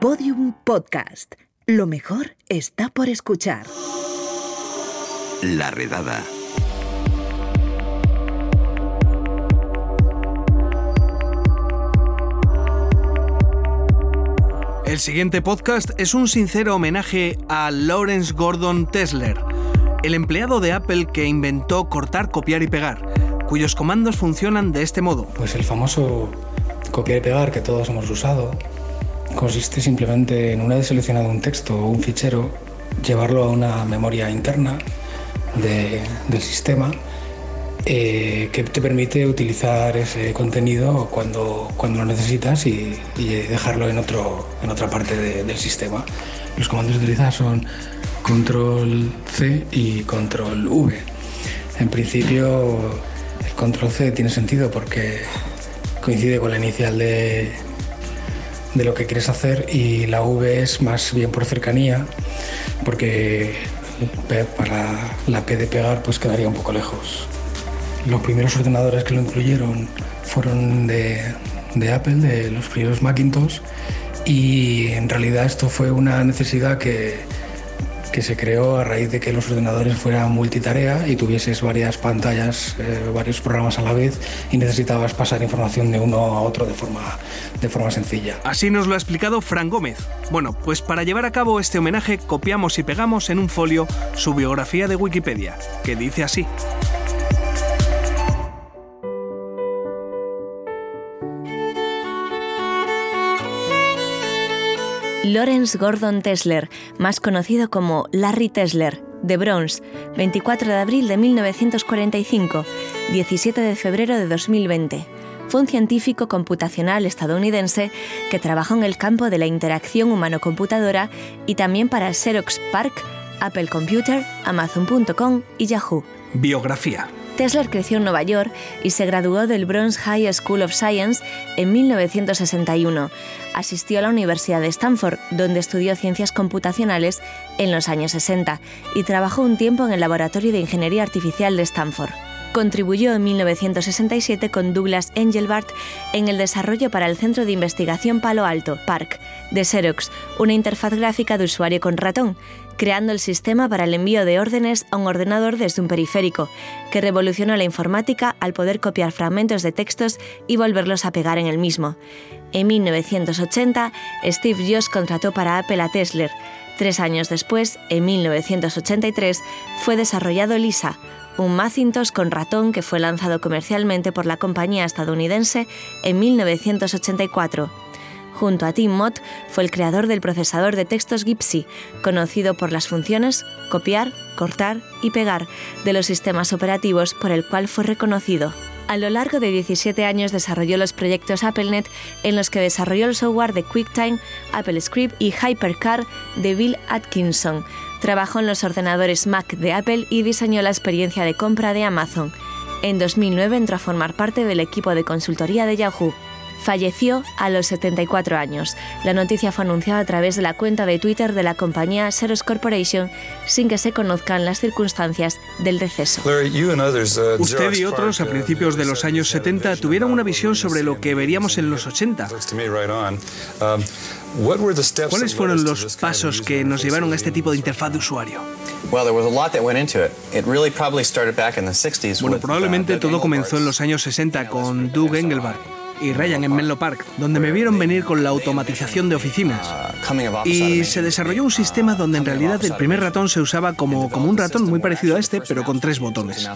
Podium Podcast. Lo mejor está por escuchar. La redada. El siguiente podcast es un sincero homenaje a Lawrence Gordon Tesler, el empleado de Apple que inventó cortar, copiar y pegar, cuyos comandos funcionan de este modo. Pues el famoso copiar y pegar que todos hemos usado consiste simplemente en una vez seleccionado un texto o un fichero, llevarlo a una memoria interna del sistema eh, que te permite utilizar ese contenido cuando, cuando lo necesitas y, dejarlo en, otro, en otra parte del sistema. Los comandos utilizados son control C y control V. En principio el control C tiene sentido porque coincide con la inicial de, de lo que quieres hacer y la V es más bien por cercanía porque para la P de pegar pues quedaría un poco lejos. Los primeros ordenadores que lo incluyeron fueron de, Apple, de los primeros Macintosh, y en realidad esto fue una necesidad que, que se creó a raíz de que los ordenadores fueran multitarea y tuvieses varias pantallas, eh, varios programas a la vez y necesitabas pasar información de uno a otro de forma, de forma sencilla. Así nos lo ha explicado Fran Gómez. Bueno, pues para llevar a cabo este homenaje copiamos y pegamos en un folio su biografía de Wikipedia, que dice así. Lawrence Gordon Tesler, más conocido como Larry Tesler, de Bronx, 24 de abril de 1945, 17 de febrero de 2020. Fue un científico computacional estadounidense que trabajó en el campo de la interacción humano-computadora y también para Xerox PARC, Apple Computer, Amazon.com y Yahoo. Biografía. Tesla creció en Nueva York y se graduó del Bronx High School of Science en 1961. Asistió a la Universidad de Stanford, donde estudió ciencias computacionales en los años 60 y trabajó un tiempo en el Laboratorio de Ingeniería Artificial de Stanford. Contribuyó en 1967 con Douglas Engelbart en el desarrollo para el Centro de Investigación Palo Alto, PARC, de Xerox, una interfaz gráfica de usuario con ratón, creando el sistema para el envío de órdenes a un ordenador desde un periférico, que revolucionó la informática al poder copiar fragmentos de textos y volverlos a pegar en el mismo. En 1980, Steve Jobs contrató para Apple a Tesla. Tres años después, en 1983, fue desarrollado Lisa, un Macintosh con ratón que fue lanzado comercialmente por la compañía estadounidense en 1984. Junto a Tim Mott, fue el creador del procesador de textos Gipsy, conocido por las funciones copiar, cortar y pegar de los sistemas operativos por el cual fue reconocido. A lo largo de 17 años desarrolló los proyectos AppleNet en los que desarrolló el software de QuickTime, AppleScript y Hypercar de Bill Atkinson. Trabajó en los ordenadores Mac de Apple y diseñó la experiencia de compra de Amazon. En 2009 entró a formar parte del equipo de consultoría de Yahoo. Falleció a los 74 años. La noticia fue anunciada a través de la cuenta de Twitter de la compañía Xerox Corporation sin que se conozcan las circunstancias del deceso. Uh, Usted y otros a principios de los años 70 tuvieron una visión sobre lo que veríamos en los 80. Um, ¿Cuáles fueron los pasos que nos llevaron a este tipo de interfaz de usuario? Bueno, probablemente uh, todo comenzó en los años 60 con Doug Engelbart y Ryan en Menlo Park, donde me vieron venir con la automatización de oficinas. Y se desarrolló un sistema donde en realidad el primer ratón se usaba como, como un ratón muy parecido a este, pero con tres botones.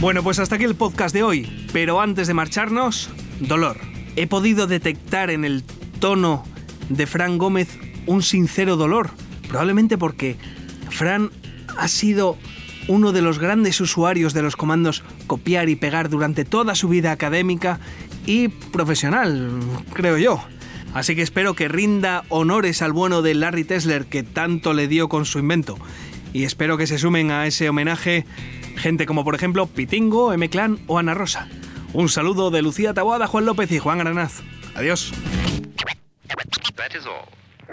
Bueno, pues hasta aquí el podcast de hoy. Pero antes de marcharnos, dolor. He podido detectar en el tono de Fran Gómez un sincero dolor, probablemente porque Fran ha sido uno de los grandes usuarios de los comandos copiar y pegar durante toda su vida académica y profesional, creo yo. Así que espero que rinda honores al bueno de Larry Tesler que tanto le dio con su invento. Y espero que se sumen a ese homenaje gente como por ejemplo Pitingo, M. Clan o Ana Rosa. Un saludo de Lucía Taboada, Juan López y Juan Aranaz. Adiós.